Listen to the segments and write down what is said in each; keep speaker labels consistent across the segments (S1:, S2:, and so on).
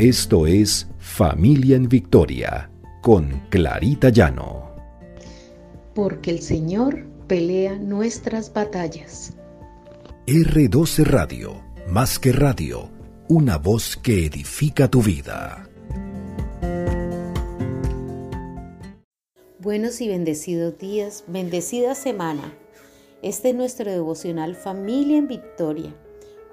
S1: Esto es Familia en Victoria con Clarita Llano.
S2: Porque el Señor pelea nuestras batallas.
S1: R12 Radio, más que radio, una voz que edifica tu vida.
S2: Buenos y bendecidos días, bendecida semana. Este es nuestro devocional Familia en Victoria,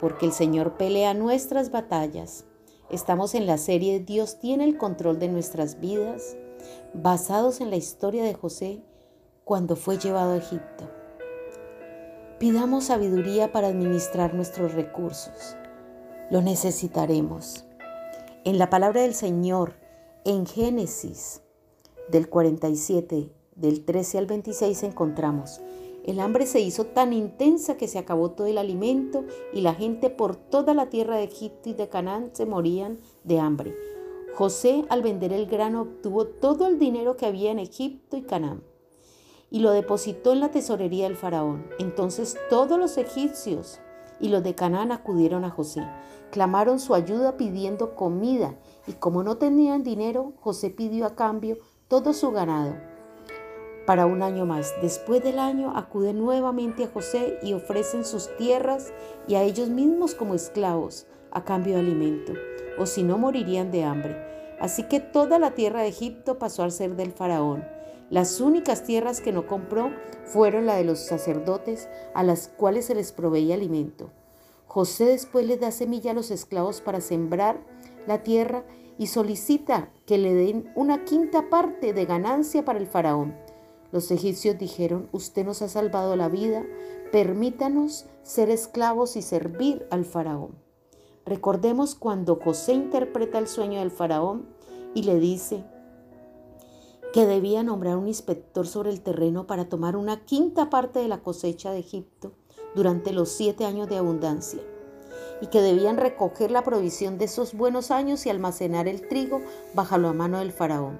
S2: porque el Señor pelea nuestras batallas. Estamos en la serie Dios tiene el control de nuestras vidas, basados en la historia de José cuando fue llevado a Egipto. Pidamos sabiduría para administrar nuestros recursos. Lo necesitaremos. En la palabra del Señor, en Génesis del 47, del 13 al 26 encontramos, el hambre se hizo tan intensa que se acabó todo el alimento y la gente por toda la tierra de Egipto y de Canaán se morían de hambre. José al vender el grano obtuvo todo el dinero que había en Egipto y Canaán y lo depositó en la tesorería del faraón. Entonces todos los egipcios y los de Canaán acudieron a José, clamaron su ayuda pidiendo comida y como no tenían dinero, José pidió a cambio todo su ganado para un año más. Después del año acuden nuevamente a José y ofrecen sus tierras y a ellos mismos como esclavos a cambio de alimento, o si no morirían de hambre. Así que toda la tierra de Egipto pasó al ser del faraón. Las únicas tierras que no compró fueron la de los sacerdotes a las cuales se les proveía alimento. José después les da semilla a los esclavos para sembrar la tierra y solicita que le den una quinta parte de ganancia para el faraón. Los egipcios dijeron, usted nos ha salvado la vida, permítanos ser esclavos y servir al faraón. Recordemos cuando José interpreta el sueño del faraón y le dice que debía nombrar un inspector sobre el terreno para tomar una quinta parte de la cosecha de Egipto durante los siete años de abundancia y que debían recoger la provisión de esos buenos años y almacenar el trigo bajo la mano del faraón.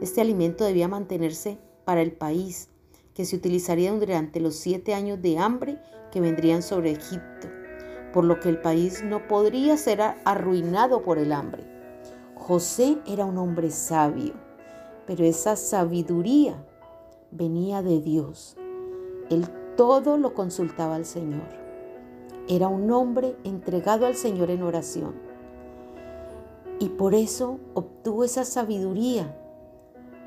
S2: Este alimento debía mantenerse para el país, que se utilizaría durante los siete años de hambre que vendrían sobre Egipto, por lo que el país no podría ser arruinado por el hambre. José era un hombre sabio, pero esa sabiduría venía de Dios. Él todo lo consultaba al Señor. Era un hombre entregado al Señor en oración. Y por eso obtuvo esa sabiduría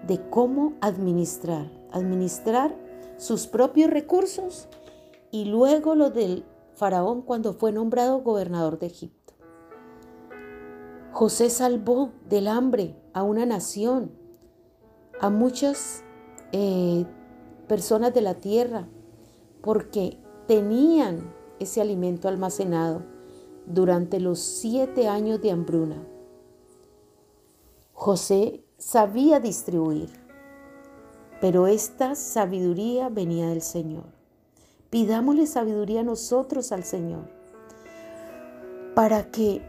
S2: de cómo administrar, administrar sus propios recursos y luego lo del faraón cuando fue nombrado gobernador de Egipto. José salvó del hambre a una nación, a muchas eh, personas de la tierra, porque tenían ese alimento almacenado durante los siete años de hambruna. José sabía distribuir, pero esta sabiduría venía del Señor. Pidámosle sabiduría nosotros al Señor para que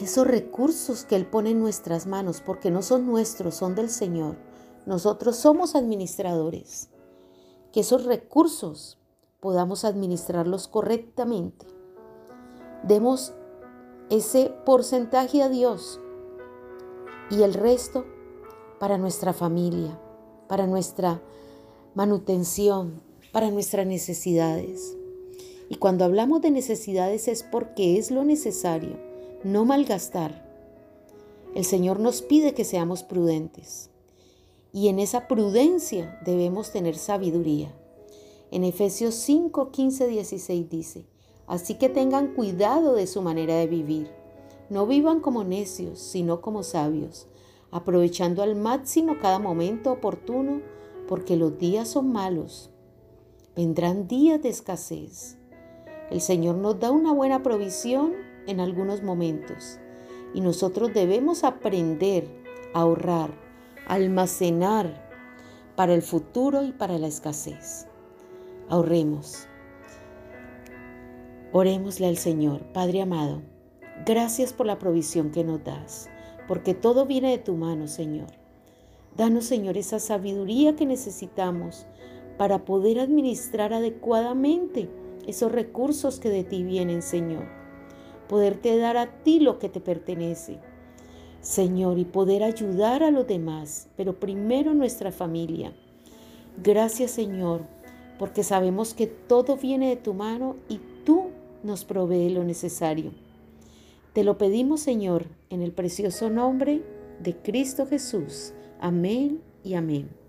S2: esos recursos que Él pone en nuestras manos, porque no son nuestros, son del Señor, nosotros somos administradores, que esos recursos podamos administrarlos correctamente. Demos ese porcentaje a Dios y el resto para nuestra familia, para nuestra manutención, para nuestras necesidades. Y cuando hablamos de necesidades es porque es lo necesario, no malgastar. El Señor nos pide que seamos prudentes. Y en esa prudencia debemos tener sabiduría. En Efesios 5, 15, 16 dice, así que tengan cuidado de su manera de vivir no vivan como necios, sino como sabios, aprovechando al máximo cada momento oportuno, porque los días son malos. Vendrán días de escasez. El Señor nos da una buena provisión en algunos momentos y nosotros debemos aprender a ahorrar, almacenar para el futuro y para la escasez. Ahorremos. Orémosle al Señor, Padre amado. Gracias por la provisión que nos das, porque todo viene de tu mano, Señor. Danos, Señor, esa sabiduría que necesitamos para poder administrar adecuadamente esos recursos que de ti vienen, Señor. Poderte dar a ti lo que te pertenece. Señor, y poder ayudar a los demás, pero primero nuestra familia. Gracias, Señor, porque sabemos que todo viene de tu mano y tú nos provees lo necesario. Te lo pedimos, Señor, en el precioso nombre de Cristo Jesús. Amén y amén.